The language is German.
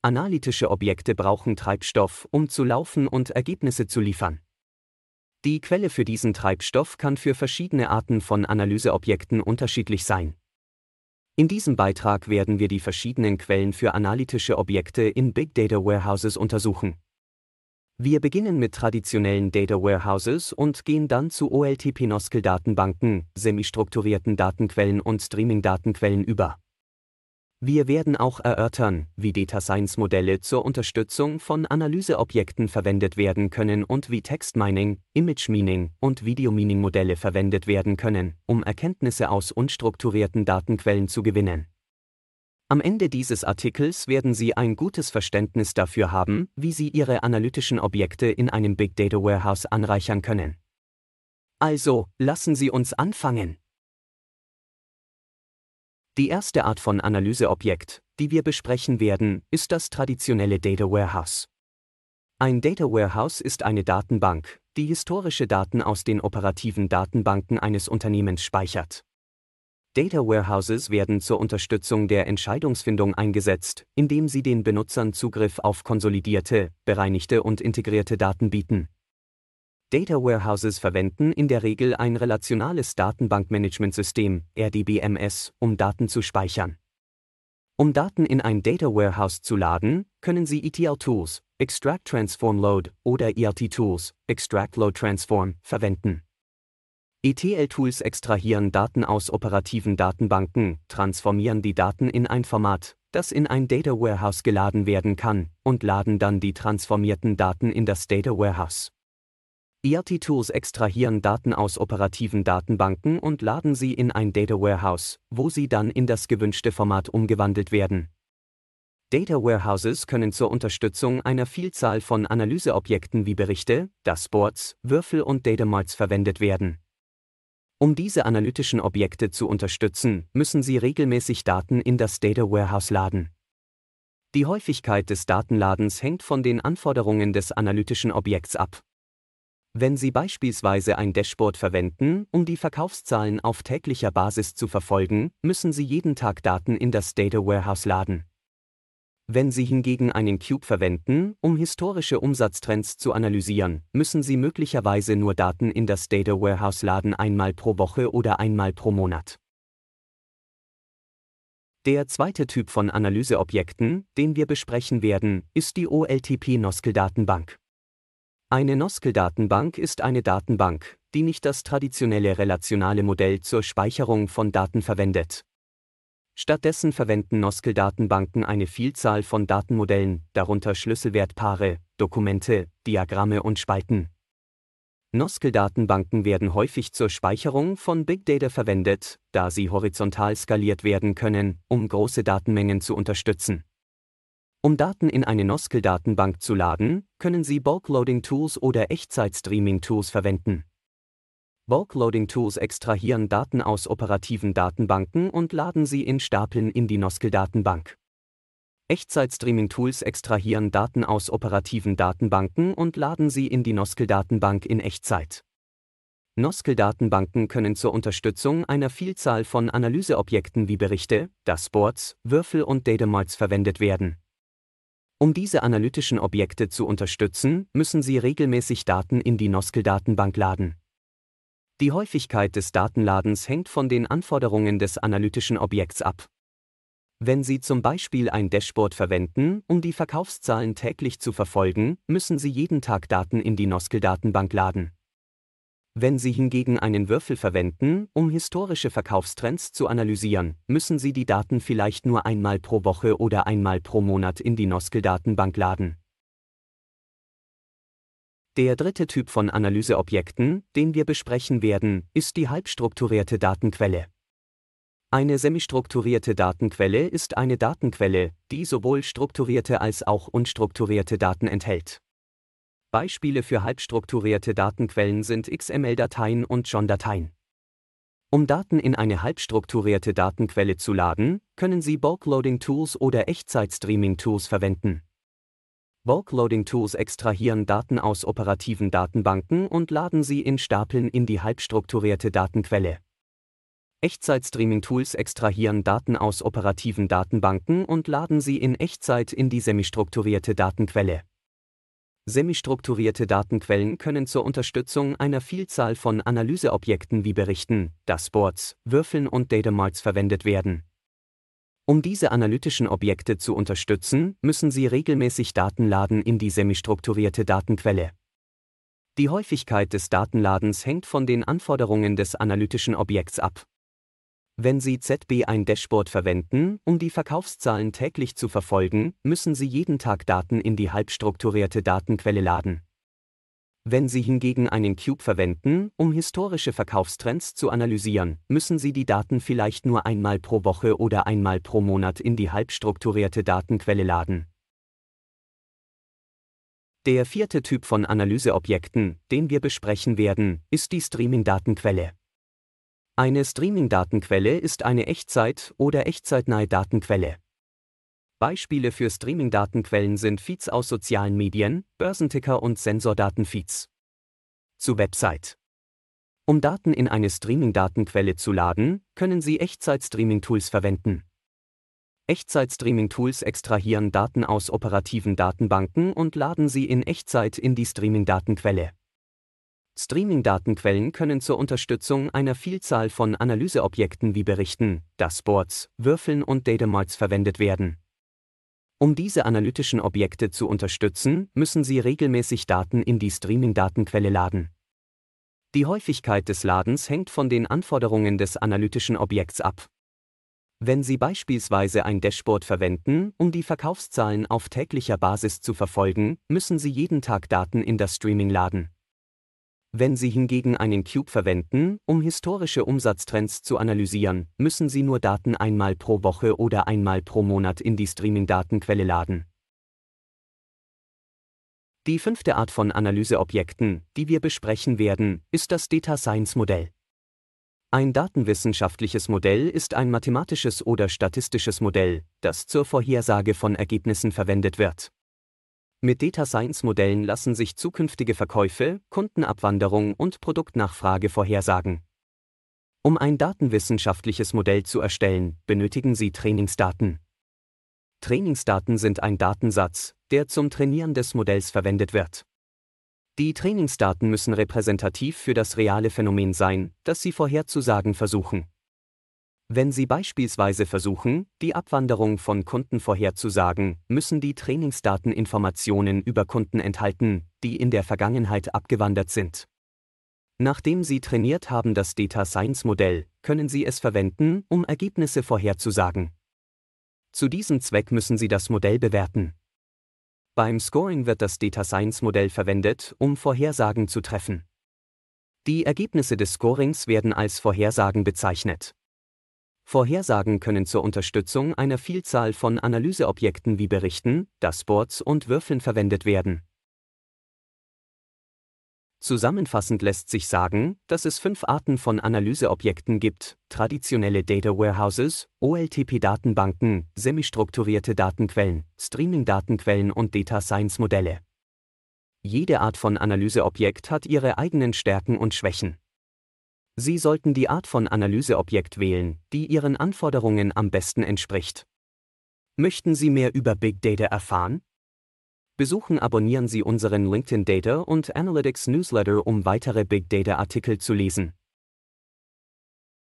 Analytische Objekte brauchen Treibstoff, um zu laufen und Ergebnisse zu liefern. Die Quelle für diesen Treibstoff kann für verschiedene Arten von Analyseobjekten unterschiedlich sein. In diesem Beitrag werden wir die verschiedenen Quellen für analytische Objekte in Big Data Warehouses untersuchen. Wir beginnen mit traditionellen Data Warehouses und gehen dann zu OLTP-Noskel-Datenbanken, semi-strukturierten Datenquellen und Streaming-Datenquellen über. Wir werden auch erörtern, wie Data Science Modelle zur Unterstützung von Analyseobjekten verwendet werden können und wie Text Mining, Image Mining und Video Mining Modelle verwendet werden können, um Erkenntnisse aus unstrukturierten Datenquellen zu gewinnen. Am Ende dieses Artikels werden Sie ein gutes Verständnis dafür haben, wie Sie Ihre analytischen Objekte in einem Big Data Warehouse anreichern können. Also, lassen Sie uns anfangen. Die erste Art von Analyseobjekt, die wir besprechen werden, ist das traditionelle Data Warehouse. Ein Data Warehouse ist eine Datenbank, die historische Daten aus den operativen Datenbanken eines Unternehmens speichert. Data Warehouses werden zur Unterstützung der Entscheidungsfindung eingesetzt, indem sie den Benutzern Zugriff auf konsolidierte, bereinigte und integrierte Daten bieten. Data Warehouses verwenden in der Regel ein relationales Datenbankmanagementsystem, RDBMS, um Daten zu speichern. Um Daten in ein Data Warehouse zu laden, können Sie ETL-Tools, Extract Transform Load oder ELT-Tools, Extract Load Transform, verwenden. ETL-Tools extrahieren Daten aus operativen Datenbanken, transformieren die Daten in ein Format, das in ein Data Warehouse geladen werden kann, und laden dann die transformierten Daten in das Data Warehouse. ERT-Tools extrahieren Daten aus operativen Datenbanken und laden sie in ein Data Warehouse, wo sie dann in das gewünschte Format umgewandelt werden. Data Warehouses können zur Unterstützung einer Vielzahl von Analyseobjekten wie Berichte, Dashboards, Würfel und Datamarts verwendet werden. Um diese analytischen Objekte zu unterstützen, müssen sie regelmäßig Daten in das Data Warehouse laden. Die Häufigkeit des Datenladens hängt von den Anforderungen des analytischen Objekts ab. Wenn Sie beispielsweise ein Dashboard verwenden, um die Verkaufszahlen auf täglicher Basis zu verfolgen, müssen Sie jeden Tag Daten in das Data Warehouse laden. Wenn Sie hingegen einen Cube verwenden, um historische Umsatztrends zu analysieren, müssen Sie möglicherweise nur Daten in das Data Warehouse laden einmal pro Woche oder einmal pro Monat. Der zweite Typ von Analyseobjekten, den wir besprechen werden, ist die OLTP-Noskel-Datenbank. Eine Noskel-Datenbank ist eine Datenbank, die nicht das traditionelle relationale Modell zur Speicherung von Daten verwendet. Stattdessen verwenden Noskel-Datenbanken eine Vielzahl von Datenmodellen, darunter Schlüsselwertpaare, Dokumente, Diagramme und Spalten. Noskel-Datenbanken werden häufig zur Speicherung von Big Data verwendet, da sie horizontal skaliert werden können, um große Datenmengen zu unterstützen. Um Daten in eine Noskel-Datenbank zu laden, können Sie Bulk-Loading-Tools oder Echtzeit-Streaming-Tools verwenden. Bulk-Loading-Tools extrahieren Daten aus operativen Datenbanken und laden sie in Stapeln in die Noskel-Datenbank. Echtzeit-Streaming-Tools extrahieren Daten aus operativen Datenbanken und laden sie in die Noskel-Datenbank in Echtzeit. Noskel-Datenbanken können zur Unterstützung einer Vielzahl von Analyseobjekten wie Berichte, Dashboards, Würfel und Datamarts verwendet werden. Um diese analytischen Objekte zu unterstützen, müssen Sie regelmäßig Daten in die Noskel-Datenbank laden. Die Häufigkeit des Datenladens hängt von den Anforderungen des analytischen Objekts ab. Wenn Sie zum Beispiel ein Dashboard verwenden, um die Verkaufszahlen täglich zu verfolgen, müssen Sie jeden Tag Daten in die Noskel-Datenbank laden. Wenn Sie hingegen einen Würfel verwenden, um historische Verkaufstrends zu analysieren, müssen Sie die Daten vielleicht nur einmal pro Woche oder einmal pro Monat in die Noskel-Datenbank laden. Der dritte Typ von Analyseobjekten, den wir besprechen werden, ist die halbstrukturierte Datenquelle. Eine semistrukturierte Datenquelle ist eine Datenquelle, die sowohl strukturierte als auch unstrukturierte Daten enthält. Beispiele für halbstrukturierte Datenquellen sind XML-Dateien und JSON-Dateien. Um Daten in eine halbstrukturierte Datenquelle zu laden, können Sie Bulk-Loading-Tools oder Echtzeit-Streaming-Tools verwenden. Bulk-Loading-Tools extrahieren Daten aus operativen Datenbanken und laden sie in Stapeln in die halbstrukturierte Datenquelle. Echtzeit-Streaming-Tools extrahieren Daten aus operativen Datenbanken und laden sie in Echtzeit in die semistrukturierte Datenquelle. Semistrukturierte Datenquellen können zur Unterstützung einer Vielzahl von Analyseobjekten wie Berichten, Dashboards, Würfeln und Datamarts verwendet werden. Um diese analytischen Objekte zu unterstützen, müssen sie regelmäßig Daten laden in die semistrukturierte Datenquelle. Die Häufigkeit des Datenladens hängt von den Anforderungen des analytischen Objekts ab. Wenn Sie ZB ein Dashboard verwenden, um die Verkaufszahlen täglich zu verfolgen, müssen Sie jeden Tag Daten in die halbstrukturierte Datenquelle laden. Wenn Sie hingegen einen Cube verwenden, um historische Verkaufstrends zu analysieren, müssen Sie die Daten vielleicht nur einmal pro Woche oder einmal pro Monat in die halbstrukturierte Datenquelle laden. Der vierte Typ von Analyseobjekten, den wir besprechen werden, ist die Streaming-Datenquelle. Eine Streaming-Datenquelle ist eine Echtzeit- oder echtzeitnahe Datenquelle. Beispiele für Streaming-Datenquellen sind Feeds aus sozialen Medien, Börsenticker und Sensordatenfeeds. Zu Website. Um Daten in eine Streaming-Datenquelle zu laden, können Sie Echtzeit-Streaming-Tools verwenden. Echtzeit-Streaming-Tools extrahieren Daten aus operativen Datenbanken und laden sie in Echtzeit in die Streaming-Datenquelle. Streaming-Datenquellen können zur Unterstützung einer Vielzahl von Analyseobjekten wie Berichten, Dashboards, Würfeln und Datamarts verwendet werden. Um diese analytischen Objekte zu unterstützen, müssen Sie regelmäßig Daten in die Streaming-Datenquelle laden. Die Häufigkeit des Ladens hängt von den Anforderungen des analytischen Objekts ab. Wenn Sie beispielsweise ein Dashboard verwenden, um die Verkaufszahlen auf täglicher Basis zu verfolgen, müssen Sie jeden Tag Daten in das Streaming laden. Wenn Sie hingegen einen Cube verwenden, um historische Umsatztrends zu analysieren, müssen Sie nur Daten einmal pro Woche oder einmal pro Monat in die Streaming-Datenquelle laden. Die fünfte Art von Analyseobjekten, die wir besprechen werden, ist das Data Science Modell. Ein datenwissenschaftliches Modell ist ein mathematisches oder statistisches Modell, das zur Vorhersage von Ergebnissen verwendet wird. Mit Data Science Modellen lassen sich zukünftige Verkäufe, Kundenabwanderung und Produktnachfrage vorhersagen. Um ein datenwissenschaftliches Modell zu erstellen, benötigen Sie Trainingsdaten. Trainingsdaten sind ein Datensatz, der zum Trainieren des Modells verwendet wird. Die Trainingsdaten müssen repräsentativ für das reale Phänomen sein, das Sie vorherzusagen versuchen. Wenn Sie beispielsweise versuchen, die Abwanderung von Kunden vorherzusagen, müssen die Trainingsdaten Informationen über Kunden enthalten, die in der Vergangenheit abgewandert sind. Nachdem Sie trainiert haben das Data Science Modell, können Sie es verwenden, um Ergebnisse vorherzusagen. Zu diesem Zweck müssen Sie das Modell bewerten. Beim Scoring wird das Data Science Modell verwendet, um Vorhersagen zu treffen. Die Ergebnisse des Scorings werden als Vorhersagen bezeichnet. Vorhersagen können zur Unterstützung einer Vielzahl von Analyseobjekten wie Berichten, Dashboards und Würfeln verwendet werden. Zusammenfassend lässt sich sagen, dass es fünf Arten von Analyseobjekten gibt: traditionelle Data Warehouses, OLTP-Datenbanken, semistrukturierte Datenquellen, Streaming-Datenquellen und Data Science-Modelle. Jede Art von Analyseobjekt hat ihre eigenen Stärken und Schwächen. Sie sollten die Art von Analyseobjekt wählen, die Ihren Anforderungen am besten entspricht. Möchten Sie mehr über Big Data erfahren? Besuchen abonnieren Sie unseren LinkedIn Data und Analytics Newsletter, um weitere Big Data Artikel zu lesen.